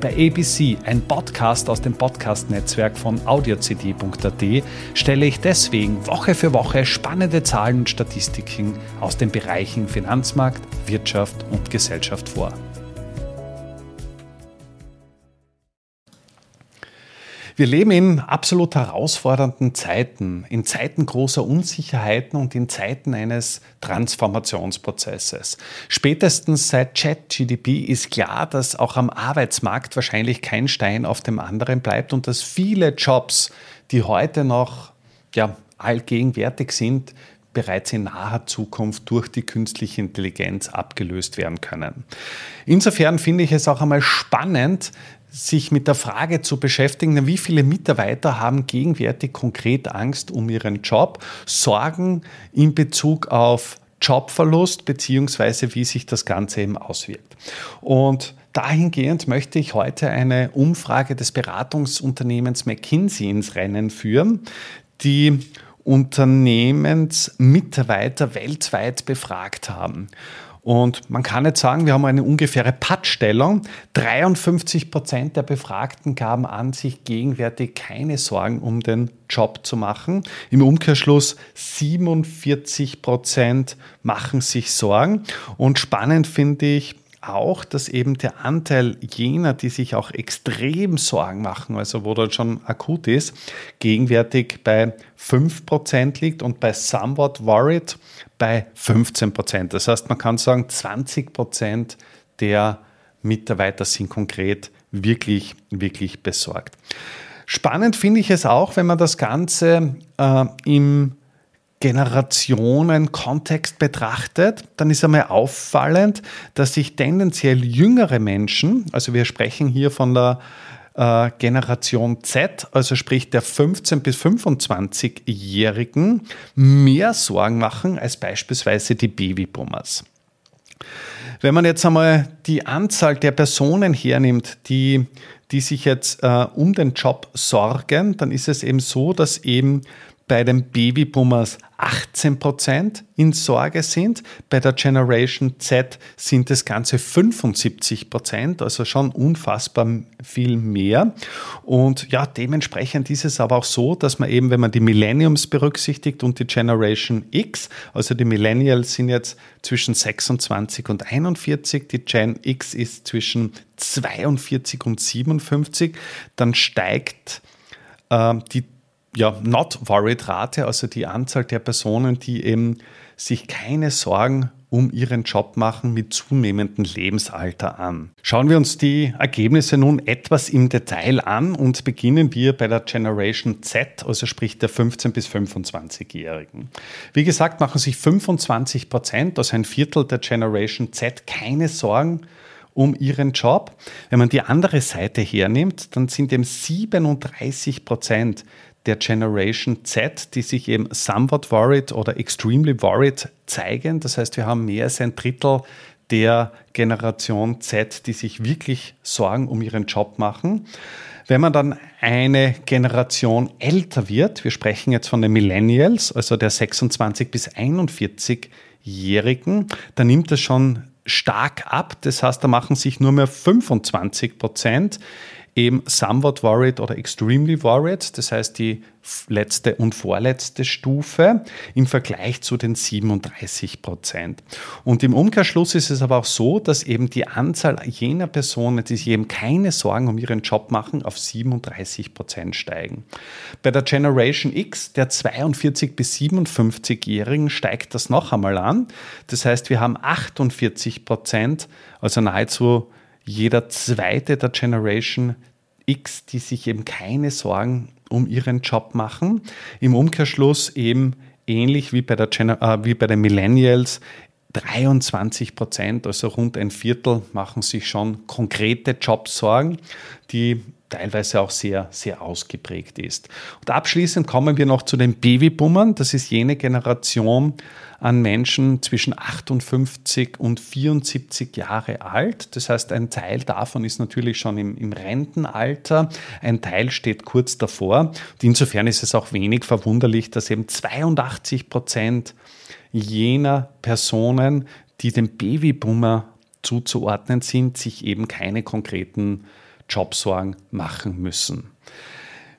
Bei ABC, ein Podcast aus dem Podcast-Netzwerk von audiocd.at, stelle ich deswegen Woche für Woche spannende Zahlen und Statistiken aus den Bereichen Finanzmarkt, Wirtschaft und Gesellschaft vor. Wir leben in absolut herausfordernden Zeiten, in Zeiten großer Unsicherheiten und in Zeiten eines Transformationsprozesses. Spätestens seit ChatGDP ist klar, dass auch am Arbeitsmarkt wahrscheinlich kein Stein auf dem anderen bleibt und dass viele Jobs, die heute noch ja, allgegenwärtig sind, bereits in naher Zukunft durch die künstliche Intelligenz abgelöst werden können. Insofern finde ich es auch einmal spannend, sich mit der Frage zu beschäftigen, wie viele Mitarbeiter haben gegenwärtig konkret Angst um ihren Job, Sorgen in Bezug auf Jobverlust beziehungsweise wie sich das Ganze eben auswirkt. Und dahingehend möchte ich heute eine Umfrage des Beratungsunternehmens McKinsey ins Rennen führen, die Unternehmensmitarbeiter weltweit befragt haben. Und man kann jetzt sagen, wir haben eine ungefähre Pattstellung. 53 Prozent der Befragten gaben an, sich gegenwärtig keine Sorgen um den Job zu machen. Im Umkehrschluss 47 Prozent machen sich Sorgen. Und spannend finde ich, auch, dass eben der Anteil jener, die sich auch extrem Sorgen machen, also wo das schon akut ist, gegenwärtig bei 5% liegt und bei somewhat worried bei 15%. Das heißt, man kann sagen, 20% der Mitarbeiter sind konkret wirklich, wirklich besorgt. Spannend finde ich es auch, wenn man das Ganze äh, im Generationen-Kontext betrachtet, dann ist einmal auffallend, dass sich tendenziell jüngere Menschen, also wir sprechen hier von der äh, Generation Z, also sprich der 15- bis 25-Jährigen, mehr Sorgen machen als beispielsweise die Babyboomers. Wenn man jetzt einmal die Anzahl der Personen hernimmt, die, die sich jetzt äh, um den Job sorgen, dann ist es eben so, dass eben bei den Babyboomers 18 Prozent in Sorge sind. Bei der Generation Z sind es ganze 75 Prozent, also schon unfassbar viel mehr. Und ja, dementsprechend ist es aber auch so, dass man eben, wenn man die Millenniums berücksichtigt und die Generation X, also die Millennials sind jetzt zwischen 26 und 41, die Gen X ist zwischen 42 und 57, dann steigt äh, die ja, not worried Rate, also die Anzahl der Personen, die eben sich keine Sorgen um ihren Job machen mit zunehmendem Lebensalter an. Schauen wir uns die Ergebnisse nun etwas im Detail an und beginnen wir bei der Generation Z, also sprich der 15 bis 25-Jährigen. Wie gesagt, machen sich 25 Prozent, also ein Viertel der Generation Z, keine Sorgen um ihren Job. Wenn man die andere Seite hernimmt, dann sind eben 37 Prozent der Generation Z, die sich eben somewhat worried oder extremely worried zeigen. Das heißt, wir haben mehr als ein Drittel der Generation Z, die sich wirklich Sorgen um ihren Job machen. Wenn man dann eine Generation älter wird, wir sprechen jetzt von den Millennials, also der 26 bis 41-Jährigen, dann nimmt das schon stark ab. Das heißt, da machen sich nur mehr 25 Prozent eben somewhat worried oder extremely worried, das heißt die letzte und vorletzte Stufe im Vergleich zu den 37 Prozent. Und im Umkehrschluss ist es aber auch so, dass eben die Anzahl jener Personen, die sich eben keine Sorgen um ihren Job machen, auf 37 Prozent steigen. Bei der Generation X, der 42 bis 57-Jährigen, steigt das noch einmal an. Das heißt, wir haben 48 Prozent, also nahezu jeder zweite der Generation X, die sich eben keine Sorgen um ihren Job machen. Im Umkehrschluss eben ähnlich wie bei, der Gen äh, wie bei den Millennials 23 Prozent, also rund ein Viertel, machen sich schon konkrete Jobsorgen. Die teilweise auch sehr, sehr ausgeprägt ist. Und abschließend kommen wir noch zu den Babyboomern. Das ist jene Generation an Menschen zwischen 58 und 74 Jahre alt. Das heißt, ein Teil davon ist natürlich schon im, im Rentenalter, ein Teil steht kurz davor. Und insofern ist es auch wenig verwunderlich, dass eben 82 Prozent jener Personen, die dem Babyboomer zuzuordnen sind, sich eben keine konkreten Jobsorgen machen müssen.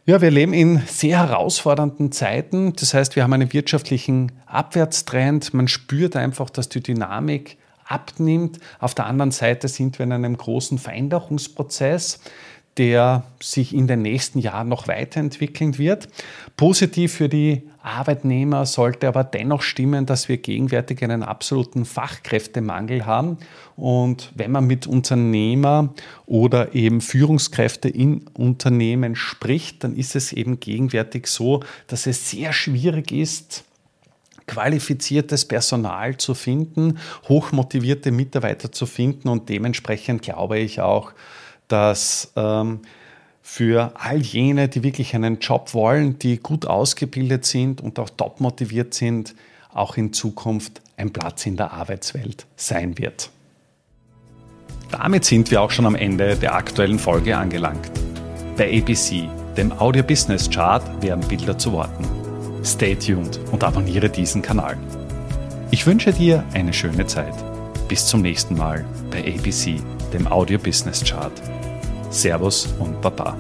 Ja, wir leben in sehr herausfordernden Zeiten. Das heißt, wir haben einen wirtschaftlichen Abwärtstrend. Man spürt einfach, dass die Dynamik abnimmt. Auf der anderen Seite sind wir in einem großen Veränderungsprozess der sich in den nächsten Jahren noch weiterentwickeln wird. Positiv für die Arbeitnehmer sollte aber dennoch stimmen, dass wir gegenwärtig einen absoluten Fachkräftemangel haben. Und wenn man mit Unternehmer oder eben Führungskräfte in Unternehmen spricht, dann ist es eben gegenwärtig so, dass es sehr schwierig ist, qualifiziertes Personal zu finden, hochmotivierte Mitarbeiter zu finden und dementsprechend glaube ich auch, dass ähm, für all jene, die wirklich einen Job wollen, die gut ausgebildet sind und auch top motiviert sind, auch in Zukunft ein Platz in der Arbeitswelt sein wird. Damit sind wir auch schon am Ende der aktuellen Folge angelangt. Bei ABC, dem Audio Business Chart, werden Bilder zu Worten. Stay tuned und abonniere diesen Kanal. Ich wünsche dir eine schöne Zeit. Bis zum nächsten Mal bei ABC, dem Audio Business Chart. Servus und Baba.